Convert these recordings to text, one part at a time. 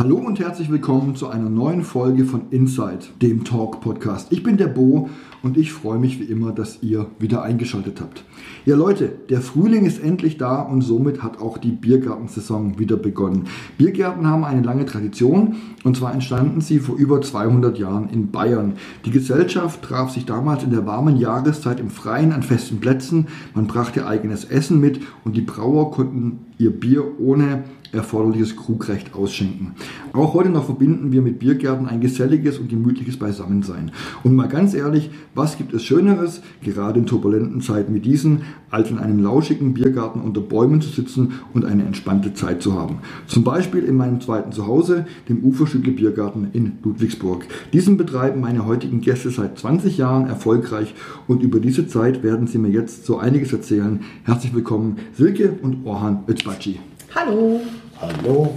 Hallo und herzlich willkommen zu einer neuen Folge von Inside, dem Talk Podcast. Ich bin der Bo und ich freue mich wie immer, dass ihr wieder eingeschaltet habt. Ja Leute, der Frühling ist endlich da und somit hat auch die Biergartensaison wieder begonnen. Biergärten haben eine lange Tradition und zwar entstanden sie vor über 200 Jahren in Bayern. Die Gesellschaft traf sich damals in der warmen Jahreszeit im Freien an festen Plätzen, man brachte eigenes Essen mit und die Brauer konnten ihr Bier ohne erforderliches Krugrecht ausschenken. Auch heute noch verbinden wir mit Biergärten ein geselliges und gemütliches Beisammensein. Und mal ganz ehrlich, was gibt es Schöneres, gerade in turbulenten Zeiten wie diesen, als in einem lauschigen Biergarten unter Bäumen zu sitzen und eine entspannte Zeit zu haben. Zum Beispiel in meinem zweiten Zuhause, dem Uferstückle Biergarten in Ludwigsburg. Diesen betreiben meine heutigen Gäste seit 20 Jahren erfolgreich und über diese Zeit werden sie mir jetzt so einiges erzählen. Herzlich willkommen Silke und Orhan Özbaci. Hallo. Hallo.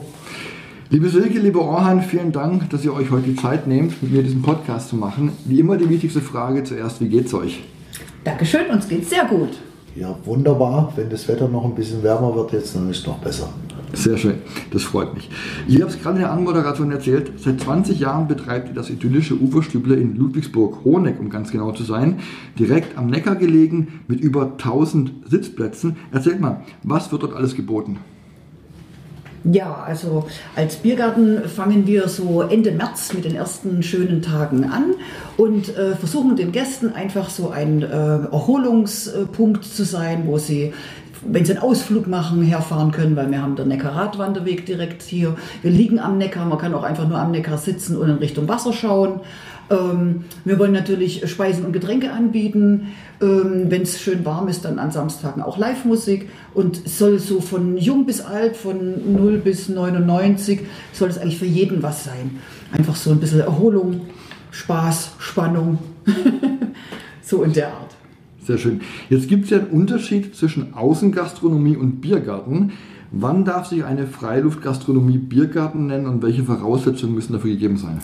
Liebe Silke, liebe Orhan, vielen Dank, dass ihr euch heute die Zeit nehmt, mit mir diesen Podcast zu machen. Wie immer die wichtigste Frage zuerst, wie geht's euch? Dankeschön, uns geht's sehr gut. Ja, wunderbar. Wenn das Wetter noch ein bisschen wärmer wird jetzt, dann ist es noch besser. Sehr schön, das freut mich. Ihr habt es gerade in der Anmoderation erzählt, seit 20 Jahren betreibt ihr das idyllische Uferstüble in Ludwigsburg-Honeck, um ganz genau zu sein, direkt am Neckar gelegen mit über 1000 Sitzplätzen. Erzählt mal, was wird dort alles geboten? Ja, also als Biergarten fangen wir so Ende März mit den ersten schönen Tagen an und äh, versuchen den Gästen einfach so ein äh, Erholungspunkt zu sein, wo sie wenn sie einen Ausflug machen, herfahren können, weil wir haben den Neckar-Radwanderweg direkt hier. Wir liegen am Neckar, man kann auch einfach nur am Neckar sitzen und in Richtung Wasser schauen. Ähm, wir wollen natürlich Speisen und Getränke anbieten. Ähm, Wenn es schön warm ist, dann an Samstagen auch Live-Musik. Und soll so von jung bis alt, von 0 bis 99, soll es eigentlich für jeden was sein. Einfach so ein bisschen Erholung, Spaß, Spannung. so in der Art. Sehr schön. Jetzt gibt es ja einen Unterschied zwischen Außengastronomie und Biergarten. Wann darf sich eine Freiluftgastronomie Biergarten nennen und welche Voraussetzungen müssen dafür gegeben sein?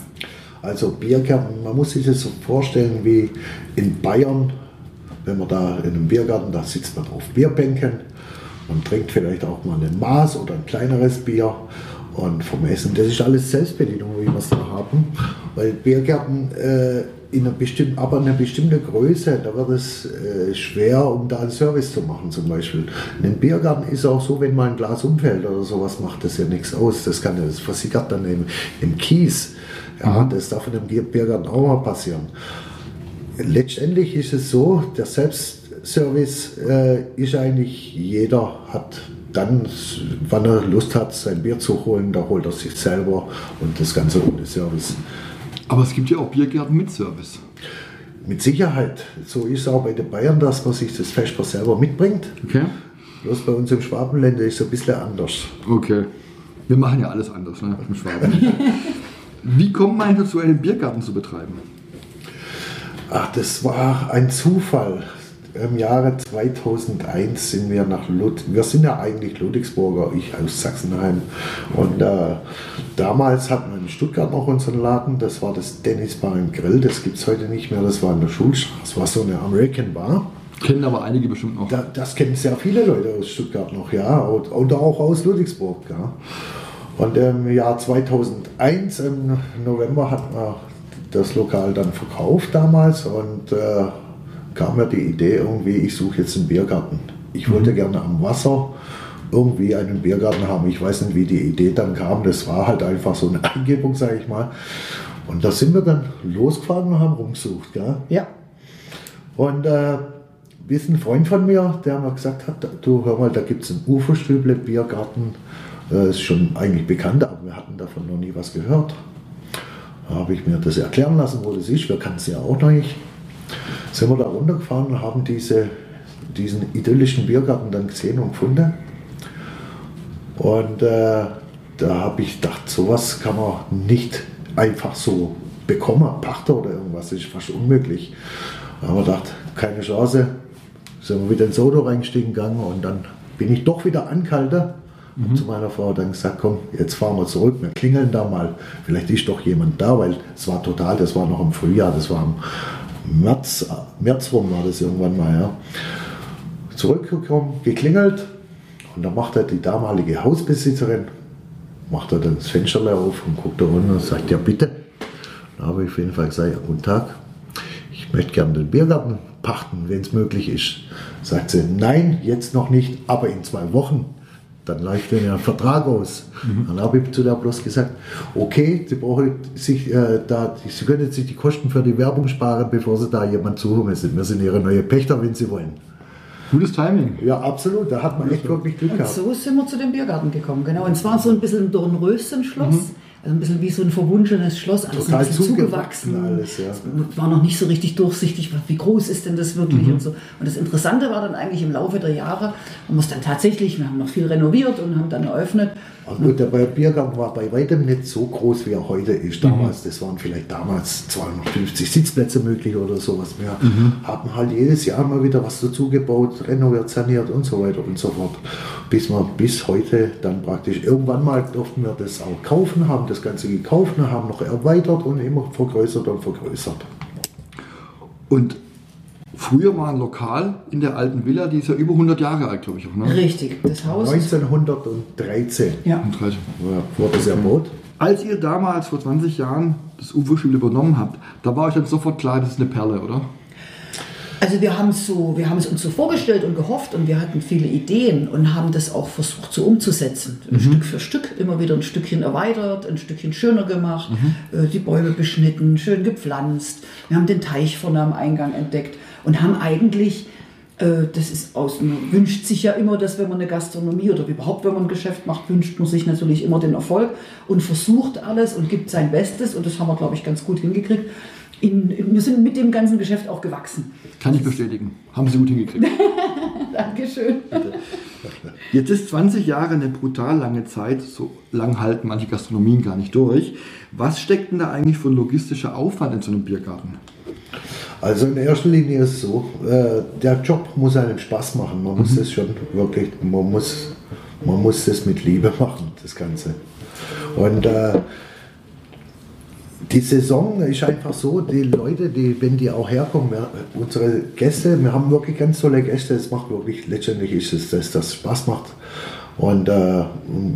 Also Biergärten, man muss sich das so vorstellen wie in Bayern, wenn man da in einem Biergarten, da sitzt man auf Bierbänken und trinkt vielleicht auch mal ein Maß oder ein kleineres Bier und vom Essen. Das ist alles Selbstbedienung, wie wir es da haben, weil Biergärten äh, in einer bestimmten, aber in einer bestimmten Größe, da wird es äh, schwer, um da einen Service zu machen zum Beispiel. In einem Biergarten ist auch so, wenn mal ein Glas umfällt oder sowas, macht das ja nichts aus. Das kann ja, das versickert dann im, im Kies. Ja, das darf in einem Biergarten auch mal passieren. Letztendlich ist es so, der Selbstservice äh, ist eigentlich, jeder hat dann, wann er Lust hat, sein Bier zu holen, da holt er sich selber und das Ganze ohne Service. Aber es gibt ja auch Biergärten mit Service. Mit Sicherheit. So ist es auch bei den Bayern, dass man sich das Vesper selber mitbringt. Okay. Bloß bei uns im Schwabenländer ist es ein bisschen anders. Okay. Wir machen ja alles anders, ne? Im Schwaben. Wie kommt man dazu, einen Biergarten zu betreiben? Ach, das war ein Zufall. Im Jahre 2001 sind wir nach Lud wir sind ja eigentlich Ludwigsburger, ich aus Sachsenheim. Und äh, damals hatten wir in Stuttgart noch unseren Laden, das war das Dennis Bar Grill, das gibt es heute nicht mehr, das war in der Schulstraße, das war so eine American Bar. Kennen aber einige bestimmt noch. Da, das kennen sehr viele Leute aus Stuttgart noch, ja, und, und auch aus Ludwigsburg, ja. Und im Jahr 2001, im November, hat man das Lokal dann verkauft damals und äh, kam mir die Idee irgendwie, ich suche jetzt einen Biergarten. Ich wollte gerne am Wasser irgendwie einen Biergarten haben. Ich weiß nicht, wie die Idee dann kam. Das war halt einfach so eine Eingebung, sage ich mal. Und da sind wir dann losgefahren und haben rumgesucht. Gell? Ja. Und äh, wie ist ein Freund von mir, der mir gesagt hat, du hör mal, da gibt es einen Uferstüble Biergarten. Äh, ist schon eigentlich bekannt, aber wir hatten davon noch nie was gehört. Da habe ich mir das erklären lassen, wo das ist. Wir kannten es ja auch noch nicht sind wir da runtergefahren und haben diese, diesen idyllischen Biergarten dann gesehen und gefunden. Und äh, da habe ich gedacht, sowas kann man nicht einfach so bekommen, Pachter oder irgendwas, das ist fast unmöglich. Da haben wir gedacht, keine Chance, sind wir wieder ins Auto reingestiegen gegangen und dann bin ich doch wieder angehalten. Und zu meiner Frau dann gesagt, komm, jetzt fahren wir zurück, wir klingeln da mal, vielleicht ist doch jemand da, weil es war total, das war noch im Frühjahr, das war im März, März rum war das irgendwann mal, ja. Zurückgekommen, geklingelt und dann macht er die damalige Hausbesitzerin, macht er dann das Fenster auf und guckt da runter und sagt, ja bitte. Da habe ich auf jeden Fall gesagt, ja, guten Tag, ich möchte gerne den Biergarten pachten, wenn es möglich ist. Sagt sie, nein, jetzt noch nicht, aber in zwei Wochen. Dann läuft dann ja ein Vertrag aus. Dann habe ich zu der bloß gesagt, okay, Sie, brauchen sich, äh, da, Sie können sich die Kosten für die Werbung sparen, bevor Sie da jemand suchen müssen. Wir sind Ihre neue Pächter, wenn Sie wollen. Gutes Timing. Ja, absolut, da hat man echt wirklich Glück Und gehabt. so sind wir zu dem Biergarten gekommen, genau. Und zwar so ein bisschen ein Dornröschen-Schloss. Also ein bisschen wie so ein verwunschenes Schloss, alles Total ein bisschen zugewachsen zugewachsen. alles, ja. Es war noch nicht so richtig durchsichtig, wie groß ist denn das wirklich Mhm. und so. Und das Interessante war dann eigentlich im Laufe der Jahre, man muss dann tatsächlich, wir haben noch viel renoviert und haben dann eröffnet. Und gut, der Biergarten war bei weitem nicht so groß, wie er heute ist. Damals, das waren vielleicht damals 250 Sitzplätze möglich oder sowas. Wir haben halt jedes Jahr mal wieder was dazu gebaut, renoviert, saniert und so weiter und so fort. Bis wir bis heute dann praktisch irgendwann mal durften wir das auch kaufen, haben das Ganze gekauft, und haben noch erweitert und immer vergrößert und vergrößert. Und früher war ein Lokal in der alten Villa, die ist ja über 100 Jahre alt, glaube ich auch. Ne? Richtig, das Haus. ist- 1913 Ja. Und 30. ja, wurde es erbaut. Als ihr damals vor 20 Jahren das Uwe-Schule übernommen habt, da war euch dann sofort klar, das ist eine Perle, oder? Also wir haben es so, wir haben es uns so vorgestellt und gehofft und wir hatten viele Ideen und haben das auch versucht so umzusetzen. Stück für Stück immer wieder ein Stückchen erweitert, ein Stückchen schöner gemacht, äh, die Bäume beschnitten, schön gepflanzt. Wir haben den Teich vorne am Eingang entdeckt und haben eigentlich äh, das ist aus, man wünscht sich ja immer, dass wenn man eine Gastronomie oder überhaupt wenn man ein Geschäft macht, wünscht man sich natürlich immer den Erfolg und versucht alles und gibt sein Bestes und das haben wir, glaube ich, ganz gut hingekriegt. In, wir sind mit dem ganzen Geschäft auch gewachsen. Kann ich bestätigen. Haben sie gut hingekriegt. Dankeschön. Jetzt ist 20 Jahre eine brutal lange Zeit, so lang halten manche Gastronomien gar nicht durch. Was steckt denn da eigentlich für logistischer Aufwand in so einem Biergarten? Also in erster Linie ist es so, äh, der Job muss einem Spaß machen. Man muss das schon wirklich, man muss, man muss das mit Liebe machen, das Ganze. Und äh, die Saison ist einfach so, die Leute, die, wenn die auch herkommen, wir, unsere Gäste, wir haben wirklich ganz tolle Gäste, es macht wirklich, letztendlich ist es das, das Spaß macht. Und äh,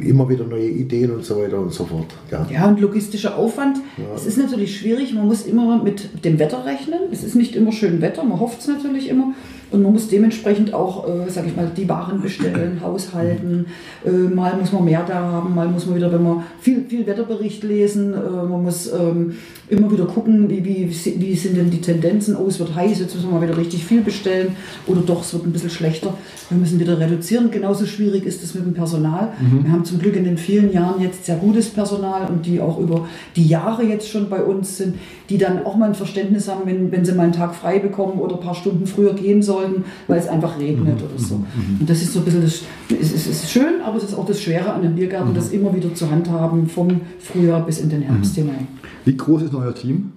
immer wieder neue Ideen und so weiter und so fort. Ja. Ja, und logistischer Aufwand. Es ist natürlich schwierig. Man muss immer mit dem Wetter rechnen. Es ist nicht immer schön Wetter. Man hofft es natürlich immer. Und man muss dementsprechend auch, äh, sage ich mal, die Waren bestellen, haushalten. Äh, mal muss man mehr da haben, mal muss man wieder, wenn man viel, viel Wetterbericht lesen, äh, man muss ähm, immer wieder gucken, wie, wie, wie sind denn die Tendenzen. Oh, es wird heiß, jetzt müssen wir mal wieder richtig viel bestellen. Oder doch, es wird ein bisschen schlechter. Wir müssen wieder reduzieren. Genauso schwierig ist es mit dem Personal. Wir haben zum Glück in den vielen Jahren jetzt sehr gutes Personal und die auch über die Jahre jetzt schon bei uns sind, die dann auch mal ein Verständnis haben, wenn, wenn sie mal einen Tag frei bekommen oder ein paar Stunden früher gehen sollten, weil es einfach regnet oder so. Und das ist so ein bisschen das, es ist, es ist schön, aber es ist auch das Schwere an dem Biergarten, das immer wieder zu handhaben, vom Frühjahr bis in den Herbst hinein. Wie groß ist euer Team?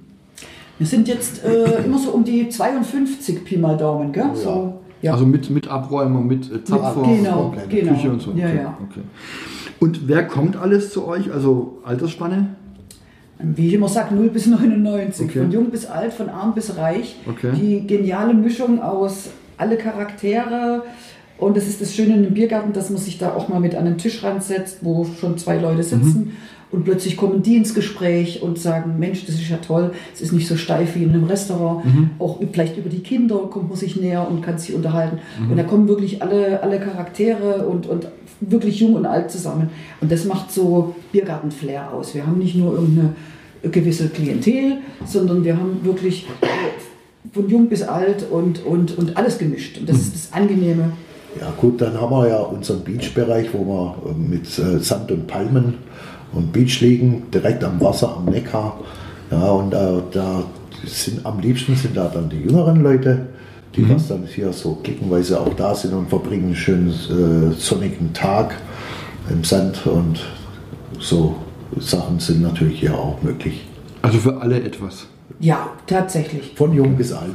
Wir sind jetzt äh, immer so um die 52 Pi mal Daumen, gell? So, ja. Also mit, mit Abräumer, mit äh, Zapfer, genau, und genau. Küche und so. Ja, ja. Okay. Und wer kommt alles zu euch? Also Altersspanne? Wie ich immer sage, 0 bis 99. Okay. Von jung bis alt, von arm bis reich. Okay. Die geniale Mischung aus alle Charaktere. Und das ist das Schöne in dem Biergarten, dass man sich da auch mal mit an den Tisch ransetzt, wo schon zwei Leute sitzen. Und plötzlich kommen die ins Gespräch und sagen, Mensch, das ist ja toll, es ist nicht so steif wie in einem Restaurant. Auch vielleicht über die Kinder kommt man sich näher und kann sich unterhalten. Und da kommen wirklich alle, alle Charaktere und, und wirklich jung und alt zusammen. Und das macht so Biergarten-Flair aus. Wir haben nicht nur irgendeine gewisse Klientel, sondern wir haben wirklich von jung bis alt und, und, und alles gemischt. Und das ist das Angenehme. Ja gut, dann haben wir ja unseren Beachbereich, wo wir äh, mit äh, Sand und Palmen und Beach liegen, direkt am Wasser, am Neckar. Ja, und äh, da sind am liebsten sind da dann die jüngeren Leute, die was dann hier so klickenweise auch da sind und verbringen einen schönen äh, sonnigen Tag im Sand und so Sachen sind natürlich hier auch möglich. Also für alle etwas. Ja, tatsächlich. Von jung bis alt.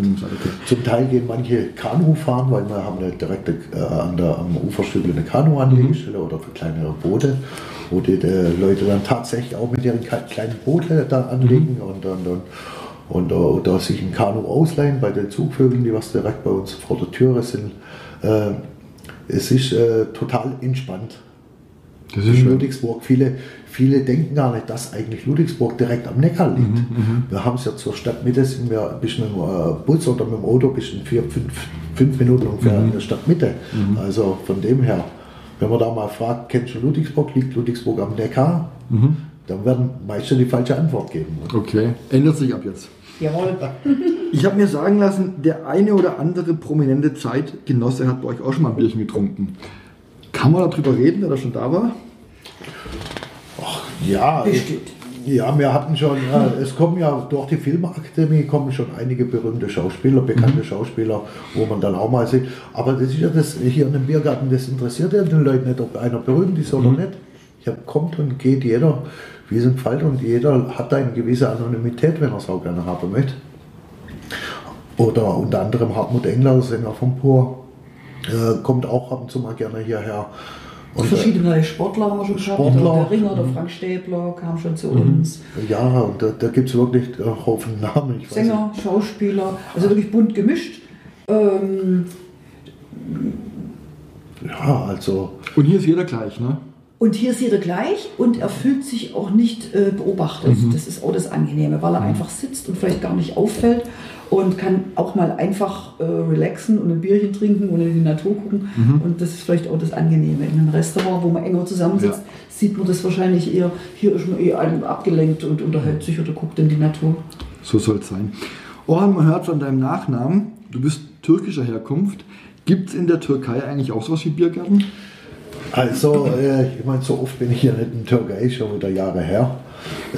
Zum Teil gehen manche Kanu fahren, weil wir haben eine direkte äh, an der, am Uferstück eine Kanuanlegestelle oder für kleinere Boote, wo die, die Leute dann tatsächlich auch mit ihren kleinen Boote da anlegen und dann und, und, äh, oder sich ein Kanu ausleihen bei den Zugvögeln, die was direkt bei uns vor der Türe sind. Äh, es ist äh, total entspannt. Das in Ludwigsburg. Viele, viele denken gar nicht, dass eigentlich Ludwigsburg direkt am Neckar liegt. wir haben es ja zur Stadtmitte, sind wir ein bisschen mit dem äh, Bus oder mit dem Auto, ein bisschen vier, fünf, fünf Minuten ungefähr in der Stadtmitte. Also von dem her, wenn man da mal fragt, kennst du Ludwigsburg, liegt Ludwigsburg am Neckar, dann werden meistens die falsche Antwort geben. Okay, ändert sich ab jetzt. Jawohl. Ich habe mir sagen lassen, der eine oder andere prominente Zeitgenosse hat bei euch auch schon mal ein Bierchen getrunken. Kann man darüber reden, der da schon da war? Ja, Bestimmt. Ja, wir hatten schon, äh, es kommen ja durch die Filmakademie kommen schon einige berühmte Schauspieler, bekannte Schauspieler, wo man dann auch mal sieht. Aber das ist ja das hier in dem Biergarten, das interessiert ja den Leuten nicht, ob einer berühmt ist oder nicht. Hier kommt und geht jeder, wie es ihm gefällt und jeder hat da eine gewisse Anonymität, wenn er es auch gerne haben möchte. Oder unter anderem Hartmut Engler, Sänger vom Pur, äh, kommt auch ab und zu mal gerne hierher. Und, äh, Verschiedene Sportler haben wir schon gehabt. Sportler. Der Ringer, der Frank Stäbler kam schon zu uns. Ja, und da, da gibt es wirklich einen Haufen Namen. Ich weiß Sänger, Schauspieler, also wirklich bunt gemischt. Ähm. Ja, also Und hier ist jeder gleich, ne? und hier ist jeder gleich und er fühlt sich auch nicht äh, beobachtet. Das ist auch das Angenehme, weil er einfach sitzt und vielleicht gar nicht auffällt und kann auch mal einfach äh, relaxen und ein Bierchen trinken und in die Natur gucken. Und das ist vielleicht auch das Angenehme. In einem Restaurant, wo man enger zusammensitzt, Ja. sieht man das wahrscheinlich eher. Hier ist man eher einem abgelenkt und unterhält sich oder guckt in die Natur. So soll es sein. Orhan, man hört von deinem Nachnamen, du bist türkischer Herkunft. Gibt es in der Türkei eigentlich auch sowas wie Biergärten? Also, äh, ich meine, so oft bin ich ja nicht in Türkei, schon wieder Jahre her.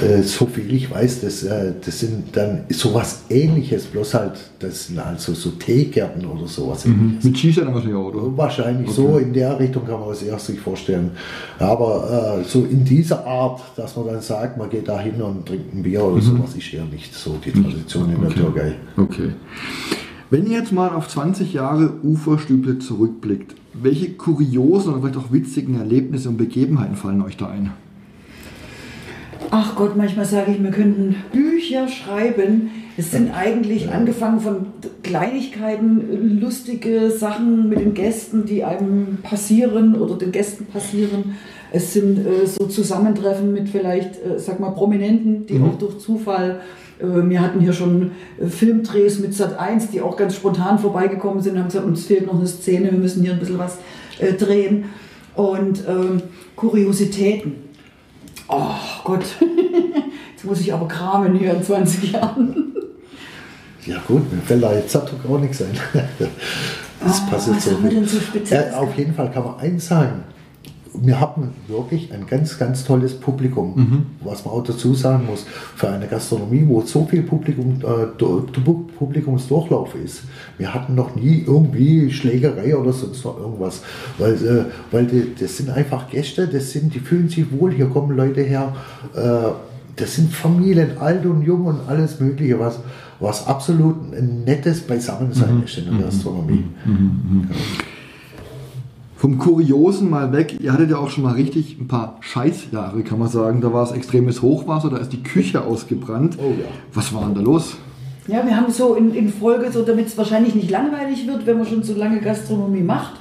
Äh, so viel ich weiß, das, äh, das sind dann sowas ähnliches, bloß halt, das sind also so Teegärten oder sowas ähnliches. Mit wahrscheinlich auch, oder? Wahrscheinlich so in der Richtung kann man das erst sich vorstellen. Aber äh, so in dieser Art, dass man dann sagt, man geht da hin und trinkt ein Bier oder sowas, ist eher nicht so die Tradition in der Türkei. Okay. Wenn ihr jetzt mal auf 20 Jahre Uferstüble zurückblickt, welche kuriosen oder vielleicht auch witzigen Erlebnisse und Begebenheiten fallen euch da ein? Ach Gott, manchmal sage ich, wir könnten Bücher schreiben. Es sind eigentlich angefangen von Kleinigkeiten, lustige Sachen mit den Gästen, die einem passieren oder den Gästen passieren. Es sind äh, so Zusammentreffen mit vielleicht, äh, sag mal, Prominenten, die auch durch Zufall. Äh, wir hatten hier schon äh, Filmdrehs mit Sat 1, die auch ganz spontan vorbeigekommen sind, haben gesagt, uns fehlt noch eine Szene, wir müssen hier ein bisschen was äh, drehen. Und ähm, Kuriositäten. Oh Gott, jetzt muss ich aber kramen hier in 20 Jahren. Ja gut, mir fällt da jetzt auch nichts ein. Das Ah, passiert was so haben wir viel. denn so Äh, auf jeden Fall kann man eins sagen. Wir haben wirklich ein ganz, ganz tolles Publikum, Mhm. was man auch dazu sagen muss. Für eine Gastronomie, wo so viel Publikum, äh, du- du- Publikumsdurchlauf ist. Wir hatten noch nie irgendwie Schlägerei oder sonst noch irgendwas. Weil, äh, weil die, das sind einfach Gäste, das sind, die fühlen sich wohl, hier kommen Leute her. Äh, das sind Familien, alt und jung und alles Mögliche, was, was absolut ein nettes Beisammensein ist in der Gastronomie. Vom Kuriosen mal weg, ihr hattet ja auch schon mal richtig ein paar Scheißjahre, kann man sagen. Da war es extremes Hochwasser, da ist die Küche ausgebrannt. Oh ja. Was war denn da los? Ja, wir haben so in, in Folge, so damit es wahrscheinlich nicht langweilig wird, wenn man schon so lange Gastronomie macht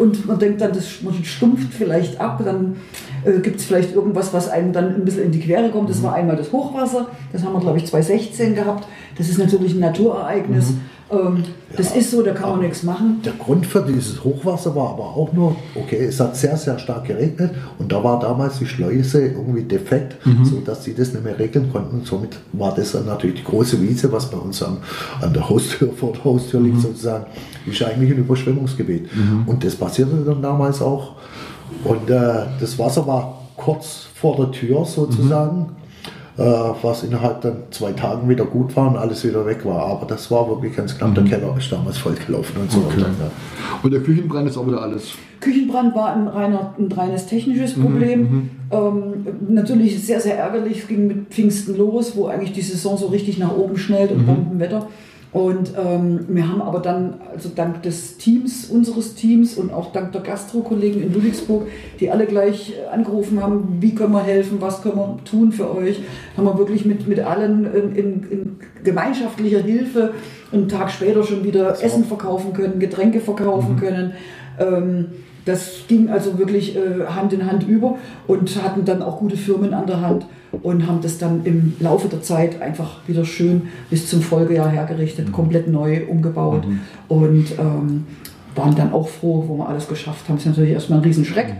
und man denkt dann, das man stumpft vielleicht ab, dann äh, gibt es vielleicht irgendwas, was einem dann ein bisschen in die Quere kommt. Das war einmal das Hochwasser, das haben wir glaube ich 2016 gehabt. Das ist natürlich ein Naturereignis. Ähm, das ist so, da kann man nichts machen. Der Grund für dieses Hochwasser war aber auch nur, okay, es hat sehr, sehr stark geregnet und da war damals die Schleuse irgendwie defekt, sodass sie das nicht mehr regeln konnten. Und somit war das dann natürlich die große Wiese, was bei uns an, an der Haustür, vor der Haustür liegt sozusagen, ist eigentlich ein Überschwemmungsgebiet. Und das passierte dann damals auch. Und äh, das Wasser war kurz vor der Tür sozusagen. Äh, was innerhalb dann zwei Tagen wieder gut war und alles wieder weg war. Aber das war wirklich ganz knapp. Der Keller ist damals vollgelaufen und so Mhm. Okay. weiter. Ja. Und der Küchenbrand ist auch wieder alles. Küchenbrand war ein, reiner, ein reines technisches Problem. Ähm, natürlich sehr, sehr ärgerlich. Es ging mit Pfingsten los, wo eigentlich die Saison so richtig nach oben schnellt und Bombenwetter. Und ähm, wir haben aber dann, also dank des Teams, unseres Teams und auch dank der Gastro-Kollegen in Ludwigsburg, die alle gleich äh, angerufen haben, wie können wir helfen, was können wir tun für euch, haben wir wirklich mit, mit allen in, in, in gemeinschaftlicher Hilfe einen Tag später schon wieder Essen verkaufen können, Getränke verkaufen können. Ähm, das ging also wirklich äh, Hand in Hand über und hatten dann auch gute Firmen an der Hand und haben das dann im Laufe der Zeit einfach wieder schön bis zum Folgejahr hergerichtet, komplett neu umgebaut und ähm, waren dann auch froh, wo wir alles geschafft haben. Das ist natürlich erstmal ein Riesenschreck,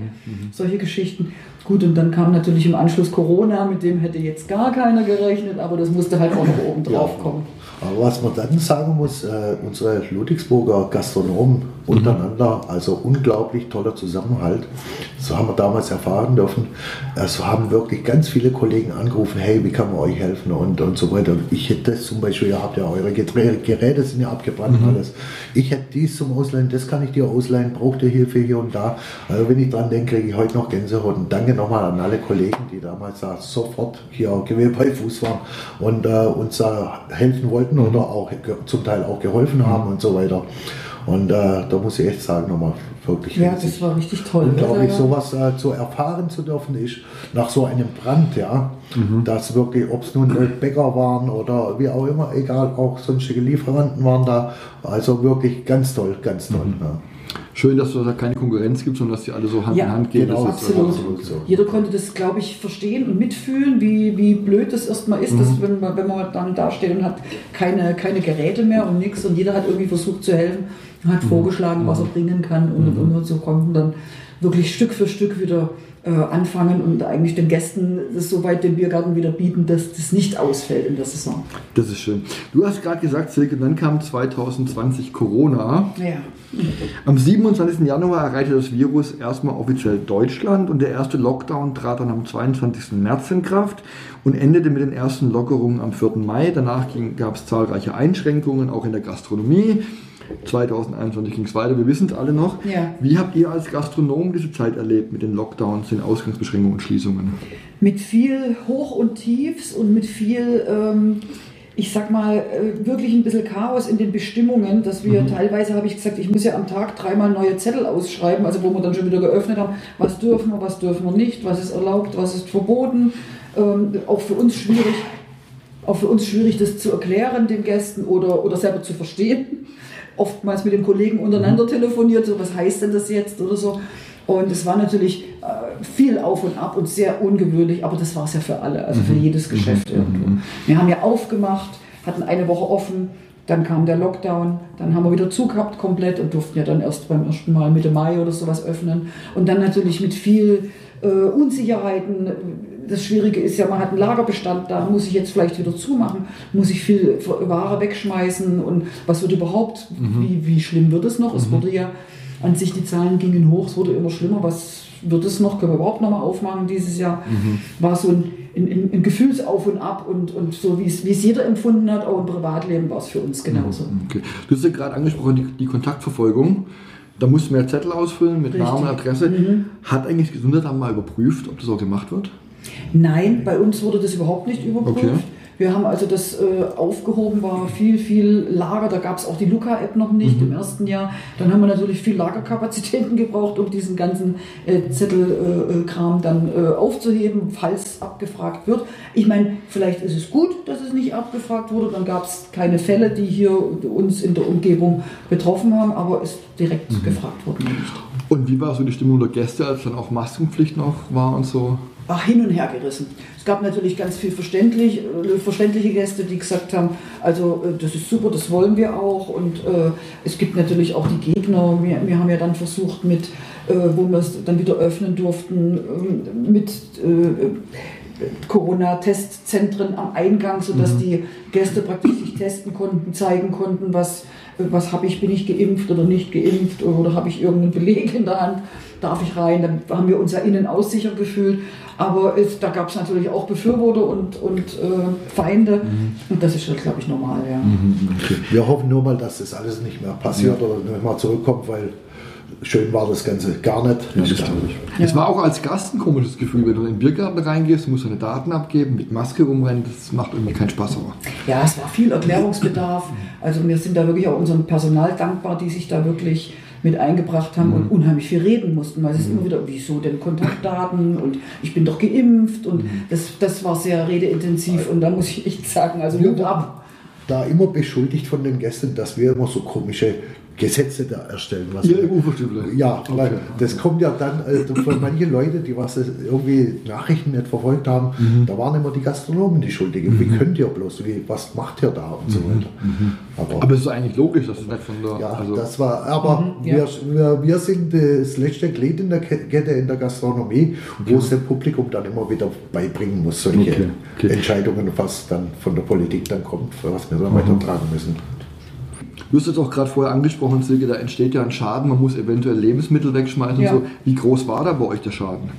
solche Geschichten. Gut, und dann kam natürlich im Anschluss Corona, mit dem hätte jetzt gar keiner gerechnet, aber das musste halt auch noch oben drauf kommen. Aber was man dann sagen muss, äh, unsere Ludwigsburger Gastronomen untereinander, also unglaublich toller Zusammenhalt. So haben wir damals erfahren dürfen. Äh, so haben wirklich ganz viele Kollegen angerufen, hey, wie kann man euch helfen und, und so weiter. Ich hätte das zum Beispiel, ihr habt ja eure Geträ- Geräte sind ja abgebrannt und alles. Ich hätte dies zum Ausleihen, das kann ich dir ausleihen, braucht ihr Hilfe hier und da. Also wenn ich dran denke, kriege ich heute noch Gänsehaut. Und danke nochmal an alle Kollegen, die damals da sofort hier Gewehr bei Fuß waren und äh, uns da helfen wollten oder auch zum Teil auch geholfen haben und so weiter. Und äh, da muss ich echt sagen, nochmal wirklich Ja, riesig. das war richtig toll. Unglaublich, Also, sowas äh, zu erfahren zu dürfen ist, nach so einem Brand, ja, dass wirklich, ob es nun äh, Bäcker waren oder wie auch immer, egal, auch sonstige Lieferanten waren da, also wirklich ganz toll, ganz toll. Ja. Schön, dass es da keine Konkurrenz gibt, sondern dass die alle so Hand Ja, in Hand gehen. genau, Absolut. absolut so. Jeder konnte das, glaube ich, verstehen und mitfühlen, wie, wie blöd das erstmal ist, dass wenn, man, wenn man dann da steht und hat keine, keine Geräte mehr und nichts und jeder hat irgendwie versucht zu helfen, hat vorgeschlagen, was er bringen kann und, und, und so konnten dann wirklich Stück für Stück wieder äh, anfangen und eigentlich den Gästen das soweit den Biergarten wieder bieten, dass das nicht ausfällt in der Saison. Das ist schön. Du hast gerade gesagt, Silke, dann kam 2020 Corona. Ja. Am 27. Januar erreichte das Virus erstmal offiziell Deutschland und der erste Lockdown trat dann am 22. März in Kraft und endete mit den ersten Lockerungen am 4. Mai. Danach gab es zahlreiche Einschränkungen, auch in der Gastronomie. 2021 ging es weiter, wir wissen es alle noch. Ja. Wie habt ihr als Gastronom diese Zeit erlebt mit den Lockdowns, den Ausgangsbeschränkungen und Schließungen? mit viel Hoch und Tiefs und mit viel, ähm, ich sag mal, äh, wirklich ein bisschen Chaos in den Bestimmungen, dass wir teilweise, habe ich gesagt, ich muss ja am Tag dreimal neue Zettel ausschreiben, also wo wir dann schon wieder geöffnet haben, was dürfen wir, was dürfen wir nicht, was ist erlaubt, was ist verboten. Ähm, auch für uns schwierig, auch für uns schwierig, das zu erklären den Gästen oder, oder selber zu verstehen. Oftmals mit dem Kollegen untereinander telefoniert, so was heißt denn das jetzt oder so. Und es war natürlich äh, viel auf und ab und sehr ungewöhnlich, aber das war es ja für alle, also für jedes Geschäft irgendwo. Wir haben ja aufgemacht, hatten eine Woche offen, dann kam der Lockdown, dann haben wir wieder zugehabt komplett und durften ja dann erst beim ersten Mal Mitte Mai oder sowas öffnen. Und dann natürlich mit viel äh, Unsicherheiten. Das Schwierige ist ja, man hat einen Lagerbestand, da muss ich jetzt vielleicht wieder zumachen, muss ich viel Ware wegschmeißen und was wird überhaupt, wie, wie schlimm wird es noch? Es wurde ja an sich, die Zahlen gingen hoch, es wurde immer schlimmer, was wird es noch, können wir überhaupt noch mal aufmachen dieses Jahr? War so ein, ein, ein, ein Gefühlsauf und Ab und, und so, wie es, wie es jeder empfunden hat, auch im Privatleben war es für uns genauso. Okay. Du hast ja gerade angesprochen, die, die Kontaktverfolgung. Da mussten wir Zettel ausfüllen mit Richtig. Namen, Adresse. Hat eigentlich das Gesundheitsamt mal überprüft, ob das auch gemacht wird? Nein, bei uns wurde das überhaupt nicht überprüft. Okay. Wir haben also das äh, aufgehoben, war viel, viel Lager. Da gab es auch die Luca-App noch nicht im ersten Jahr. Dann haben wir natürlich viel Lagerkapazitäten gebraucht, um diesen ganzen äh, Zettelkram dann äh, aufzuheben, falls abgefragt wird. Ich meine, vielleicht ist es gut, dass es nicht abgefragt wurde. Dann gab es keine Fälle, die hier uns in der Umgebung betroffen haben, aber ist direkt gefragt worden nicht. Und wie war so die Stimmung der Gäste, als dann auch Maskenpflicht noch war und so? Ach, hin und her gerissen. Es gab natürlich ganz viel verständlich, äh, verständliche Gäste, die gesagt haben, also äh, das ist super, das wollen wir auch. Und äh, es gibt natürlich auch die Gegner. Wir, wir haben ja dann versucht, mit, äh, wo wir es dann wieder öffnen durften, ähm, mit äh, Corona-Testzentren am Eingang, sodass die Gäste praktisch sich testen konnten, zeigen konnten, was was habe ich, bin ich geimpft oder nicht geimpft oder habe ich irgendeinen Beleg in der Hand, darf ich rein, dann haben wir uns ja innen aus sicher gefühlt. Aber es, da gab es natürlich auch Befürworter und, und äh, Feinde. Mhm. Und das ist schon, glaube ich, normal. Ja. Mhm, okay. Wir hoffen nur mal, dass das alles nicht mehr passiert ja. oder nicht mal zurückkommt, weil schön war das Ganze gar nicht. Ja, das ja. Es war auch als Gast ein komisches Gefühl, wenn du in den Biergarten reingehst, musst deine Daten abgeben, mit Maske rumrennen, das macht irgendwie keinen Spaß. Aber. Ja, es war viel Erklärungsbedarf. Also wir sind da wirklich auch unserem Personal dankbar, die sich da wirklich mit eingebracht haben mhm. und unheimlich viel reden mussten, weil es mhm. ist immer wieder, wieso denn Kontaktdaten und ich bin doch geimpft und mhm. das, das war sehr redeintensiv und da muss ich echt sagen, also Hut ab. Da immer beschuldigt von den Gästen, dass wir immer so komische Gesetze da erstellen. Was ja, Uferstübler. Ja, okay. weil das kommt ja dann äh, von manchen Leuten, die was irgendwie Nachrichten nicht verfolgt haben, mhm. da waren immer die Gastronomen die Schuldigen. Mhm. Wie könnt ihr bloß, wie, was macht ihr da und mhm. so weiter. Mhm. Aber, aber es ist eigentlich logisch, dass es nicht von der... Ja, also das war, aber mhm, ja. wir, wir, wir, sind das letzte Glied in der Kette in der Gastronomie, wo es dem Publikum dann immer wieder beibringen muss, solche okay. Okay. Entscheidungen, was dann von der Politik dann kommt, was wir dann weitertragen müssen. Du hast jetzt auch gerade vorher angesprochen, Silke, da entsteht ja ein Schaden, man muss eventuell Lebensmittel wegschmeißen ja. und so. Wie groß war da bei euch der Schaden?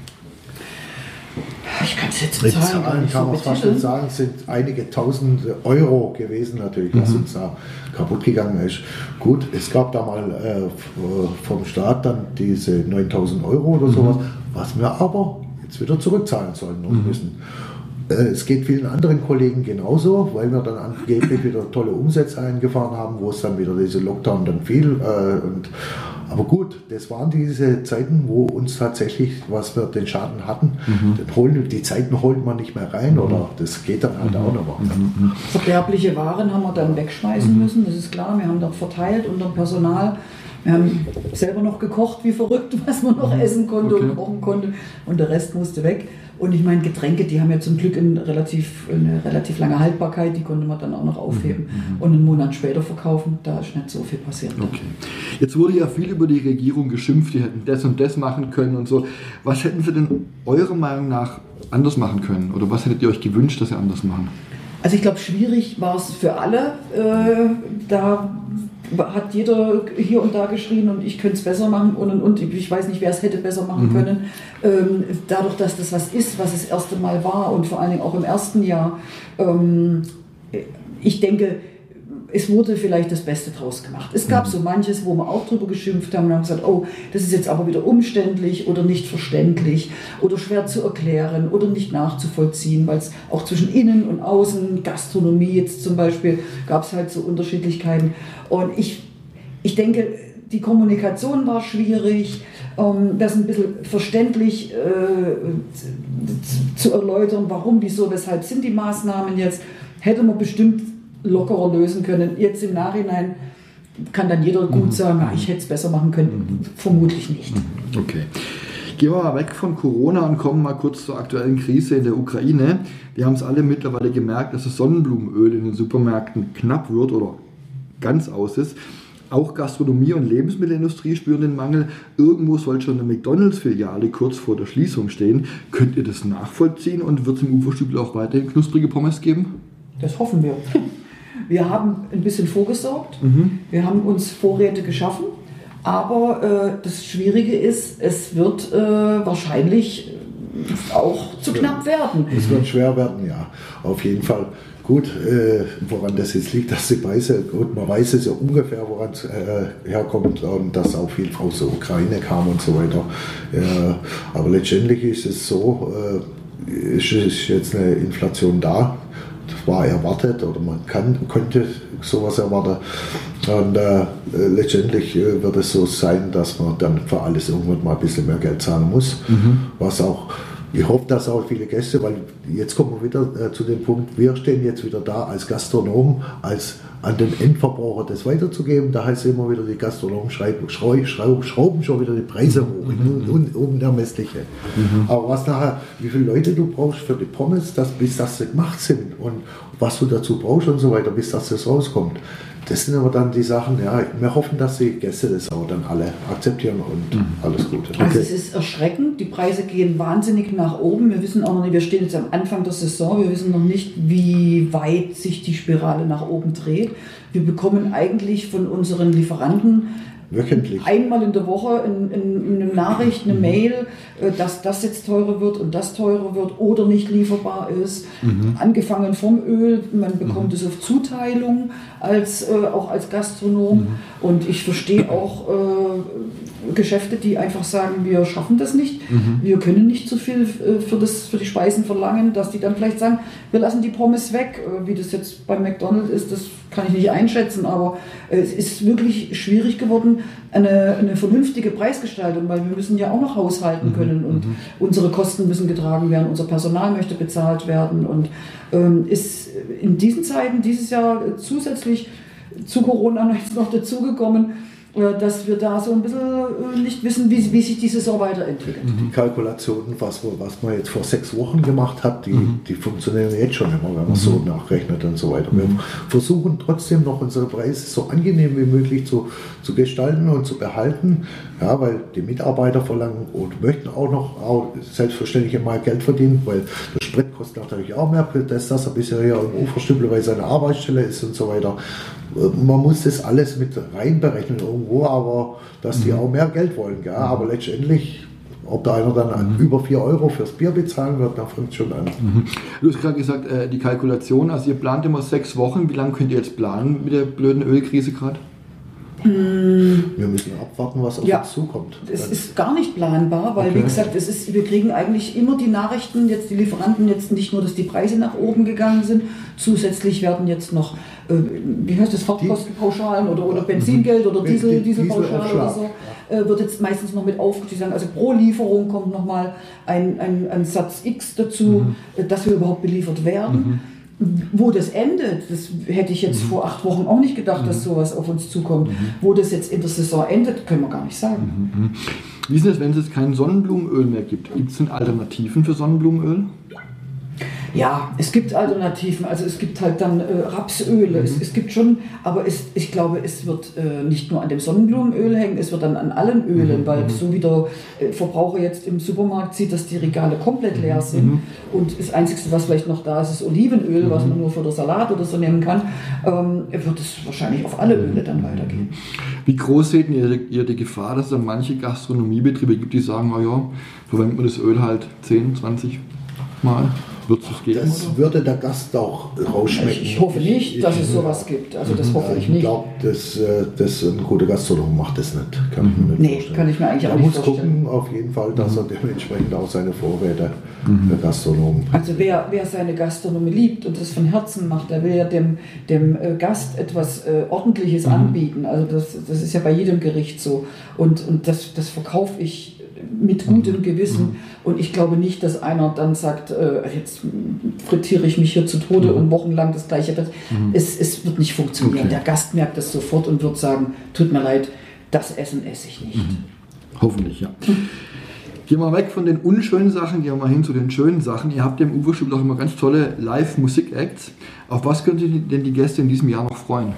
Ich kann es jetzt nicht sagen. Zahlen kann man fast nicht sagen, es sind einige tausend Euro gewesen natürlich, was mhm. uns da kaputt gegangen ist. Gut, es gab da mal äh, vom Staat dann diese 9000 Euro oder mhm. sowas, was wir aber jetzt wieder zurückzahlen sollen und mhm. müssen. Äh, es geht vielen anderen Kollegen genauso, weil wir dann angeblich wieder tolle Umsätze eingefahren haben, wo es dann wieder diese Lockdown dann fiel. Äh, und, aber gut, das waren diese Zeiten, wo uns tatsächlich, was wir den Schaden hatten, mhm. holen, die Zeiten holt man nicht mehr rein mhm. oder das geht dann halt mhm. auch noch weiter. Mhm. Verderbliche Waren haben wir dann wegschmeißen mhm. müssen, das ist klar. Wir haben dann verteilt unter Personal. Wir haben selber noch gekocht wie verrückt, was man noch mhm. essen konnte okay. und kochen konnte und der Rest musste weg. Und ich meine, Getränke, die haben ja zum Glück eine relativ, eine relativ lange Haltbarkeit, die konnte man dann auch noch aufheben mhm. mhm. und einen Monat später verkaufen. Da ist nicht so viel passiert. Okay. Jetzt wurde ja viel über die Regierung geschimpft, die hätten das und das machen können und so. Was hätten Sie denn eurer Meinung nach anders machen können? Oder was hättet ihr euch gewünscht, dass sie anders machen? Also ich glaube, schwierig war es für alle, äh, da hat jeder hier und da geschrien und ich könnte es besser machen und, und, und ich weiß nicht, wer es hätte besser machen mhm. können. Ähm, dadurch, dass das was ist, was das erste Mal war und vor allen Dingen auch im ersten Jahr, ähm, ich denke, es wurde vielleicht das Beste draus gemacht. Es gab mhm. so manches, wo wir auch drüber geschimpft haben und haben gesagt, oh, das ist jetzt aber wieder umständlich oder nicht verständlich oder schwer zu erklären oder nicht nachzuvollziehen, weil es auch zwischen Innen und Außen, Gastronomie jetzt zum Beispiel, gab es halt so Unterschiedlichkeiten. Und ich, ich denke, die Kommunikation war schwierig, ähm, das ein bisschen verständlich äh, zu erläutern, warum, wieso, weshalb sind die Maßnahmen jetzt, hätte man bestimmt lockerer lösen können. Jetzt im Nachhinein kann dann jeder gut mhm. sagen, ah, ich hätte es besser machen können. Mhm. Vermutlich nicht. Mhm. Okay. Gehen wir mal weg von Corona und kommen mal kurz zur aktuellen Krise in der Ukraine. Wir haben es alle mittlerweile gemerkt, dass das Sonnenblumenöl in den Supermärkten knapp wird oder ganz aus ist. Auch Gastronomie und Lebensmittelindustrie spüren den Mangel. Irgendwo soll schon eine McDonalds-Filiale kurz vor der Schließung stehen. Könnt ihr das nachvollziehen und wird es im Uferstübel auch weiterhin knusprige Pommes geben? Das hoffen wir. Wir haben ein bisschen vorgesorgt, mhm. wir haben uns Vorräte geschaffen, aber äh, das Schwierige ist, es wird äh, wahrscheinlich auch zu knapp werden. Es wird schwer werden, ja, auf jeden Fall. Gut, äh, woran das jetzt liegt, dass die Preise, gut, man weiß es ja ungefähr, woran es äh, herkommt und dass auch viel aus der Ukraine kam und so weiter. Ja, aber letztendlich ist es so, äh, ist, ist jetzt eine Inflation da, war erwartet oder man kann, konnte sowas erwarten. Und äh, letztendlich äh, wird es so sein, dass man dann für alles irgendwann mal ein bisschen mehr Geld zahlen muss, mhm. was auch ich hoffe, dass auch viele Gäste, weil jetzt kommen wir wieder äh, zu dem Punkt, wir stehen jetzt wieder da als Gastronom, als an den Endverbraucher das weiterzugeben. Da heißt es immer wieder, die Gastronomen schreiben, schrauben, schrauben schon wieder die Preise hoch, mhm. un, unermessliche. Mhm. Aber was nachher, wie viele Leute du brauchst für die Pommes, dass, bis das gemacht sind und was du dazu brauchst und so weiter, bis das, das rauskommt. Das sind aber dann die Sachen, ja, wir hoffen, dass die Gäste das aber dann alle akzeptieren und Mhm. alles Gute. Also es ist erschreckend, die Preise gehen wahnsinnig nach oben. Wir wissen auch noch nicht, wir stehen jetzt am Anfang der Saison, wir wissen noch nicht, wie weit sich die Spirale nach oben dreht. Wir bekommen eigentlich von unseren Lieferanten Wöchentlich. einmal in der Woche in, in, eine Nachricht, Mhm. eine Mail, äh, dass das jetzt teurer wird und das teurer wird oder nicht lieferbar ist. Mhm. Angefangen vom Öl, man bekommt es auf Zuteilung als, äh, auch als Gastronom. Mhm. Und ich verstehe auch äh, Geschäfte, die einfach sagen, wir schaffen das nicht, Mhm. wir können nicht so viel äh, für, das, für die Speisen verlangen, dass die dann vielleicht sagen, wir lassen die Pommes weg. Äh, Wie das jetzt bei McDonald's ist, das kann ich nicht einschätzen, aber äh, es ist wirklich schwierig geworden, eine, eine vernünftige Preisgestaltung, weil wir müssen ja auch noch haushalten können und unsere Kosten müssen getragen werden, unser Personal möchte bezahlt werden und ähm, ist in diesen Zeiten dieses Jahr zusätzlich zu Corona noch dazugekommen, dass wir da so ein bisschen äh, nicht wissen, wie, wie sich die Saison weiterentwickelt. Die Kalkulationen, was, wir- was man jetzt vor sechs Wochen gemacht hat, die, die funktionieren jetzt schon immer, wenn man so nachrechnet und so weiter. Wir versuchen trotzdem noch unsere Preise so angenehm wie möglich zu, zu gestalten und zu behalten, ja, weil die Mitarbeiter verlangen und möchten auch noch auch selbstverständlich mal Geld verdienen, weil der Sprit kostet natürlich auch mehr, das, dass er bisher hier im Uferstübel bei seiner Arbeitsstelle ist und so weiter. Man muss das alles mit reinberechnen irgendwo, aber dass die auch mehr Geld wollen. Gell? Aber letztendlich, ob da einer dann an über 4 Euro fürs Bier bezahlen wird, da fängt es schon an. Du hast gerade gesagt, äh, die Kalkulation, also ihr plant immer sechs Wochen. Wie lange könnt ihr jetzt planen mit der blöden Ölkrise gerade? Wir müssen abwarten, was auf Ja. uns zukommt. Es Dann- ist gar nicht planbar, weil Okay. wie gesagt, es ist, wir kriegen eigentlich immer die Nachrichten, jetzt die Lieferanten, jetzt nicht nur, dass die Preise nach oben gegangen sind, zusätzlich werden jetzt noch, äh, wie heißt das, Fahrtkostenpauschalen oder, oder Benzingeld oder Die- Diesel, die- Dieselpauschale oder so, äh, wird jetzt meistens noch mit auf, die sagen, also pro Lieferung kommt nochmal ein, ein, ein Satz X dazu, äh, dass wir überhaupt beliefert werden. Wo das endet, das hätte ich jetzt vor acht Wochen auch nicht gedacht, dass sowas auf uns zukommt. Wo das jetzt in der Saison endet, können wir gar nicht sagen. Wie ist es, wenn es jetzt kein Sonnenblumenöl mehr gibt? Gibt es denn Alternativen für Sonnenblumenöl? Ja, es gibt Alternativen. Also es gibt halt dann äh, Rapsöle. Es, es gibt schon, aber es, ich glaube, es wird äh, nicht nur an dem Sonnenblumenöl hängen, es wird dann an allen Ölen, weil so wie der äh, Verbraucher jetzt im Supermarkt sieht, dass die Regale komplett leer sind. Und das Einzige, was vielleicht noch da ist, ist Olivenöl, was man nur für den Salat oder so nehmen kann, ähm, wird es wahrscheinlich auf alle Öle dann weitergehen. Wie groß seht ihr, ihr die Gefahr, dass es dann manche Gastronomiebetriebe gibt, die sagen, na ja, verwendet man das Öl halt 10, 20 Mal? Wird es das geben? Das oder? würde der Gast auch rausschmecken. Ich, ich hoffe nicht, dass es sowas gibt. Also das hoffe ich nicht. Ich glaube, dass, äh, dass ein guter Gastronom macht das nicht. Kann ich mir nicht Nee, vorstellen. kann ich mir eigentlich auch nicht muss vorstellen. gucken, auf jeden Fall, dass er dementsprechend auch seine Vorräte, der Gastronom. Also wer, wer seine Gastronomie liebt und das von Herzen macht, der will ja dem, dem äh, Gast etwas äh, Ordentliches anbieten. Also das, das ist ja bei jedem Gericht so. Und, und das, das verkaufe ich mit gutem Gewissen. Und ich glaube nicht, dass einer dann sagt, äh, jetzt frittiere ich mich hier zu Tode und wochenlang das gleiche. Es, es wird nicht funktionieren. Okay. Der Gast merkt das sofort und wird sagen, tut mir leid, das Essen esse ich nicht. Hoffentlich, ja. Gehen wir weg von den unschönen Sachen, gehen wir mal hin zu den schönen Sachen. Ihr habt ja im Uferstübel auch immer ganz tolle Live-Musik-Acts. Auf was könnt ihr denn die Gäste in diesem Jahr noch freuen?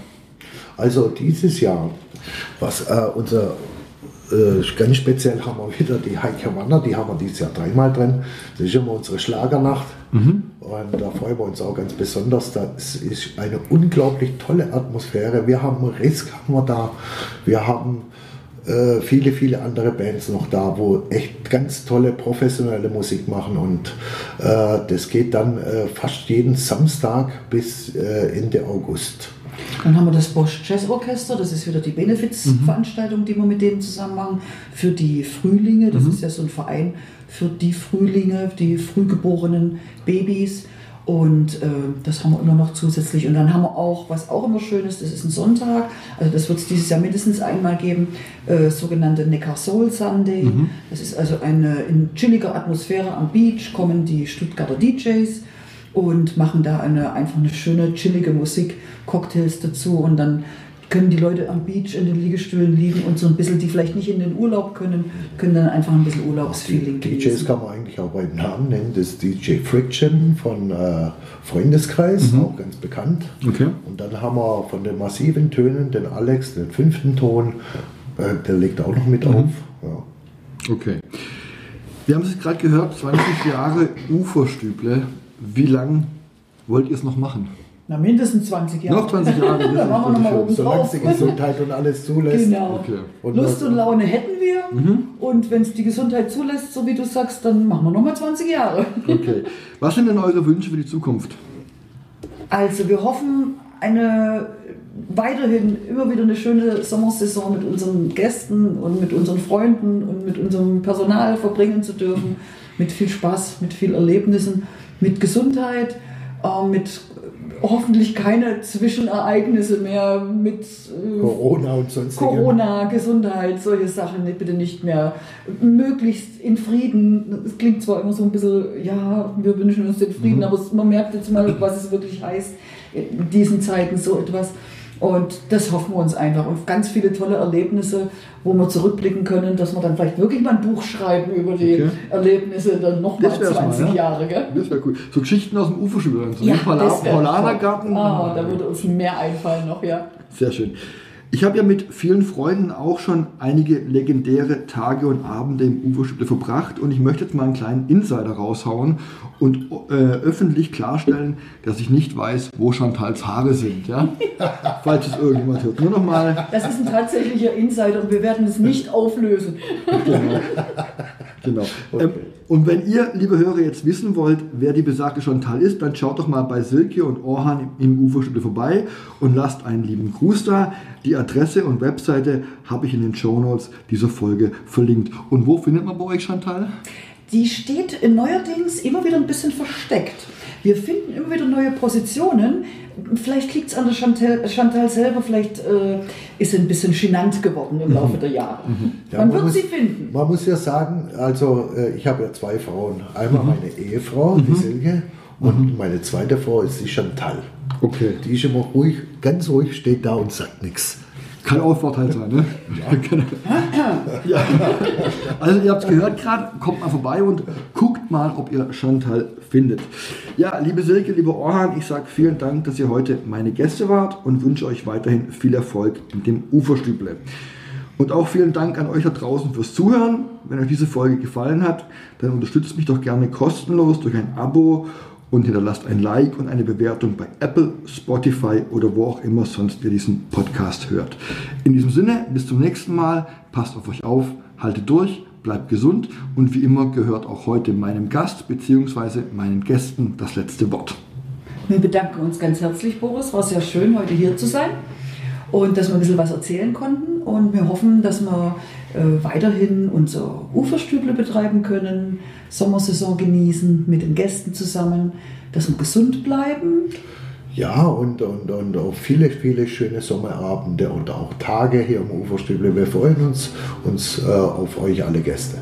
Also dieses Jahr, was äh, unser äh, ganz speziell haben wir wieder die Heike Wanner, die haben wir dieses Jahr dreimal drin. Das ist immer unsere Schlagernacht. Und da freuen wir uns auch ganz besonders. Das ist eine unglaublich tolle Atmosphäre. Wir haben Risk haben wir da. Wir haben äh, viele, viele andere Bands noch da, wo echt ganz tolle professionelle Musik machen. Und äh, das geht dann äh, fast jeden Samstag bis äh, Ende August. Dann haben wir das Bosch Jazz Orchester, das ist wieder die Benefizveranstaltung, die wir mit denen zusammen machen, für die Frühlinge. Das ist ja so ein Verein für die Frühlinge, die frühgeborenen Babys. Und äh, das haben wir immer noch zusätzlich. Und dann haben wir auch, was auch immer schön ist, das ist ein Sonntag, also das wird es dieses Jahr mindestens einmal geben, äh, sogenannte Neckar Soul Sunday. Das ist also eine in chilliger Atmosphäre am Beach, kommen die Stuttgarter DJs und machen da eine einfach eine schöne chillige Musik, Cocktails dazu und dann können die Leute am Beach in den Liegestühlen liegen und so ein bisschen, die vielleicht nicht in den Urlaub können, können dann einfach ein bisschen Urlaubsfeeling DJs genießen. kann man eigentlich auch beim Namen nennen. Das ist DJ Friction von äh, Freundeskreis, auch ganz bekannt. Okay. Und dann haben wir von den massiven Tönen den Alex, den fünften Ton. Äh, der legt auch noch mit auf. Ja. Okay. Wir haben es gerade gehört, 20 Jahre Uferstüble. Wie lang wollt ihr es noch machen? Na, mindestens 20 Jahre. Noch 20 Jahre, da machen wir nochmal schön. oben Solange es die Gesundheit und alles zulässt. Genau. Okay. Und Lust und Laune hätten wir. Und wenn es die Gesundheit zulässt, so wie du sagst, dann machen wir nochmal 20 Jahre. Okay. Was sind denn eure Wünsche für die Zukunft? Also wir hoffen, eine weiterhin immer wieder eine schöne Sommersaison mit unseren Gästen und mit unseren Freunden und mit unserem Personal verbringen zu dürfen. Mit viel Spaß, mit viel Erlebnissen, mit Gesundheit, äh, mit hoffentlich keine Zwischenereignisse mehr, mit äh, Corona und sonstige. Corona, Gesundheit, solche Sachen bitte nicht mehr. Möglichst in Frieden. Es klingt zwar immer so ein bisschen, ja, wir wünschen uns den Frieden, Mhm. aber man merkt jetzt mal, was es wirklich heißt, in diesen Zeiten so etwas. Und das hoffen wir uns einfach. Und ganz viele tolle Erlebnisse, wo wir zurückblicken können, dass wir dann vielleicht wirklich mal ein Buch schreiben über die Okay. Erlebnisse dann nochmal Das wär's 20 mal, ja. Jahre. Gell? Das wäre cool. So Geschichten aus dem Uferstübel. So Ja, Paulanergarten. Ah, da würde uns mehr einfallen noch, ja. Sehr schön. Ich habe ja mit vielen Freunden auch schon einige legendäre Tage und Abende im Uferstüble verbracht und ich möchte jetzt mal einen kleinen Insider raushauen und äh, öffentlich klarstellen, dass ich nicht weiß, wo Chantals Haare sind. Ja? Falls es irgendjemand hört. Nur noch mal. Das ist ein tatsächlicher Insider und wir werden es nicht auflösen. Genau. Ähm, und wenn ihr, liebe Hörer, jetzt wissen wollt, wer die besagte Chantal ist, dann schaut doch mal bei Silke und Orhan im Uferstüble vorbei und lasst einen lieben Gruß da. Die Adresse und Webseite habe ich in den Shownotes dieser Folge verlinkt. Und wo findet man bei euch Chantal? Die steht neuerdings immer wieder ein bisschen versteckt. Wir finden immer wieder neue Positionen. Vielleicht liegt es an der Chantal, Chantal selber, vielleicht äh, ist sie ein bisschen genannt geworden im Laufe der Jahre. Ja, Man man wird muss- sie finden. Man muss ja sagen, also äh, ich habe ja zwei Frauen. Einmal meine Ehefrau, die Silke, und meine zweite Frau ist die Chantal. Okay. Die ist immer ruhig, ganz ruhig, steht da und sagt nichts. Kann auch Vorteil sein, ne? Genau. Ja. Also ihr habt es gehört gerade, kommt mal vorbei und guckt mal, ob ihr Chantal findet. Ja, liebe Silke, liebe Orhan, ich sage vielen Dank, dass ihr heute meine Gäste wart und wünsche euch weiterhin viel Erfolg mit dem Uferstüble. Und auch vielen Dank an euch da draußen fürs Zuhören. Wenn euch diese Folge gefallen hat, dann unterstützt mich doch gerne kostenlos durch ein Abo und hinterlasst ein Like und eine Bewertung bei Apple, Spotify oder wo auch immer sonst ihr diesen Podcast hört. In diesem Sinne, bis zum nächsten Mal, passt auf euch auf, haltet durch, bleibt gesund und wie immer gehört auch heute meinem Gast bzw. meinen Gästen das letzte Wort. Wir bedanken uns ganz herzlich, Boris. War sehr schön, heute hier zu sein und dass wir ein bisschen was erzählen konnten. Und wir hoffen, dass wir äh, weiterhin unser Uferstüble betreiben können, Sommersaison genießen mit den Gästen zusammen, dass wir gesund bleiben. Ja, und, und, und auch viele, viele schöne Sommerabende und auch Tage hier im Uferstüble. Wir freuen uns, uns äh, auf euch alle Gäste.